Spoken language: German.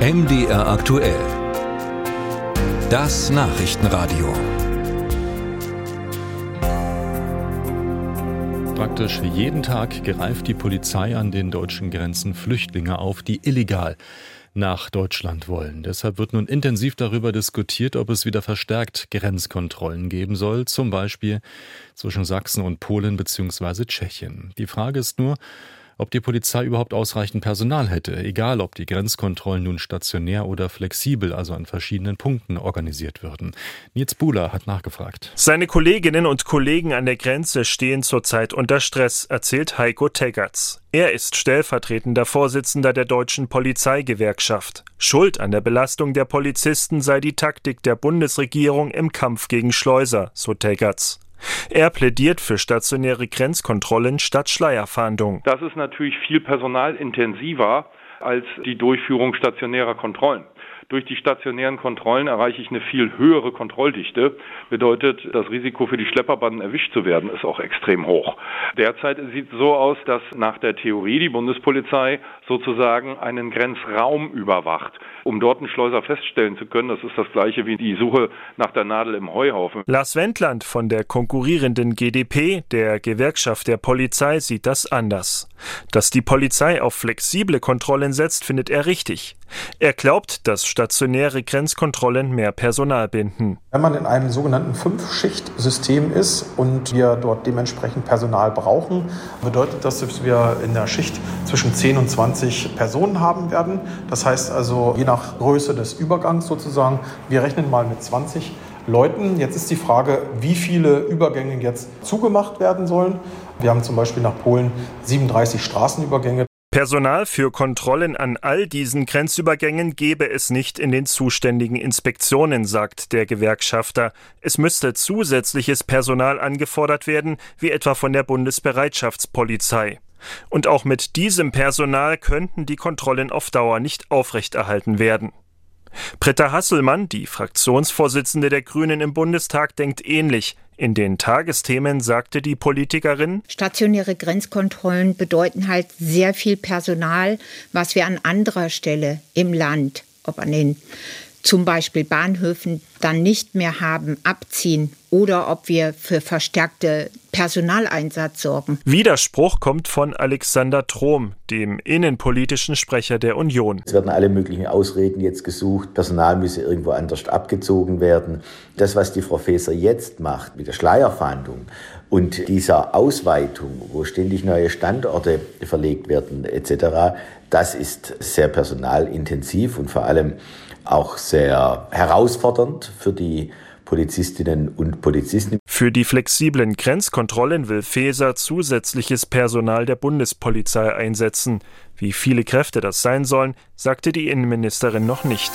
MDR aktuell. Das Nachrichtenradio. Praktisch jeden Tag greift die Polizei an den deutschen Grenzen Flüchtlinge auf, die illegal nach Deutschland wollen. Deshalb wird nun intensiv darüber diskutiert, ob es wieder verstärkt Grenzkontrollen geben soll, zum Beispiel zwischen Sachsen und Polen bzw. Tschechien. Die Frage ist nur, ob die Polizei überhaupt ausreichend Personal hätte, egal ob die Grenzkontrollen nun stationär oder flexibel, also an verschiedenen Punkten organisiert würden. Nils Buhler hat nachgefragt. Seine Kolleginnen und Kollegen an der Grenze stehen zurzeit unter Stress, erzählt Heiko Teggerts. Er ist stellvertretender Vorsitzender der deutschen Polizeigewerkschaft. Schuld an der Belastung der Polizisten sei die Taktik der Bundesregierung im Kampf gegen Schleuser, so Teggerts. Er plädiert für stationäre Grenzkontrollen statt Schleierfahndung. Das ist natürlich viel personalintensiver als die Durchführung stationärer Kontrollen. Durch die stationären Kontrollen erreiche ich eine viel höhere Kontrolldichte. Bedeutet, das Risiko für die Schlepperbanden erwischt zu werden, ist auch extrem hoch. Derzeit sieht es so aus, dass nach der Theorie die Bundespolizei sozusagen einen Grenzraum überwacht. Um dort einen Schleuser feststellen zu können, das ist das gleiche wie die Suche nach der Nadel im Heuhaufen. Lars Wendland von der konkurrierenden GdP, der Gewerkschaft der Polizei, sieht das anders. Dass die Polizei auf flexible Kontrollen setzt, findet er richtig. Er glaubt, dass stationäre Grenzkontrollen mehr Personal binden. Wenn man in einem sogenannten Fünf-Schicht-System ist und wir dort dementsprechend Personal brauchen, bedeutet das, dass wir in der Schicht zwischen 10 und 20 Personen haben werden. Das heißt also, je nach Größe des Übergangs sozusagen, wir rechnen mal mit 20 Leuten. Jetzt ist die Frage, wie viele Übergänge jetzt zugemacht werden sollen. Wir haben zum Beispiel nach Polen 37 Straßenübergänge. Personal für Kontrollen an all diesen Grenzübergängen gebe es nicht in den zuständigen Inspektionen, sagt der Gewerkschafter. Es müsste zusätzliches Personal angefordert werden, wie etwa von der Bundesbereitschaftspolizei. Und auch mit diesem Personal könnten die Kontrollen auf Dauer nicht aufrechterhalten werden. Britta Hasselmann, die Fraktionsvorsitzende der Grünen im Bundestag, denkt ähnlich. In den Tagesthemen sagte die Politikerin, stationäre Grenzkontrollen bedeuten halt sehr viel Personal, was wir an anderer Stelle im Land, ob an den zum Beispiel Bahnhöfen dann nicht mehr haben, abziehen oder ob wir für verstärkte Personaleinsatz sorgen. Widerspruch kommt von Alexander Trom, dem innenpolitischen Sprecher der Union. Es werden alle möglichen Ausreden jetzt gesucht, Personal müsse irgendwo anders abgezogen werden. Das, was die Frau Faeser jetzt macht mit der Schleierfahndung und dieser Ausweitung, wo ständig neue Standorte verlegt werden etc., das ist sehr personalintensiv und vor allem auch sehr herausfordernd für die Polizistinnen und Polizisten. Für die flexiblen Grenzkontrollen will Feser zusätzliches Personal der Bundespolizei einsetzen. Wie viele Kräfte das sein sollen, sagte die Innenministerin noch nicht.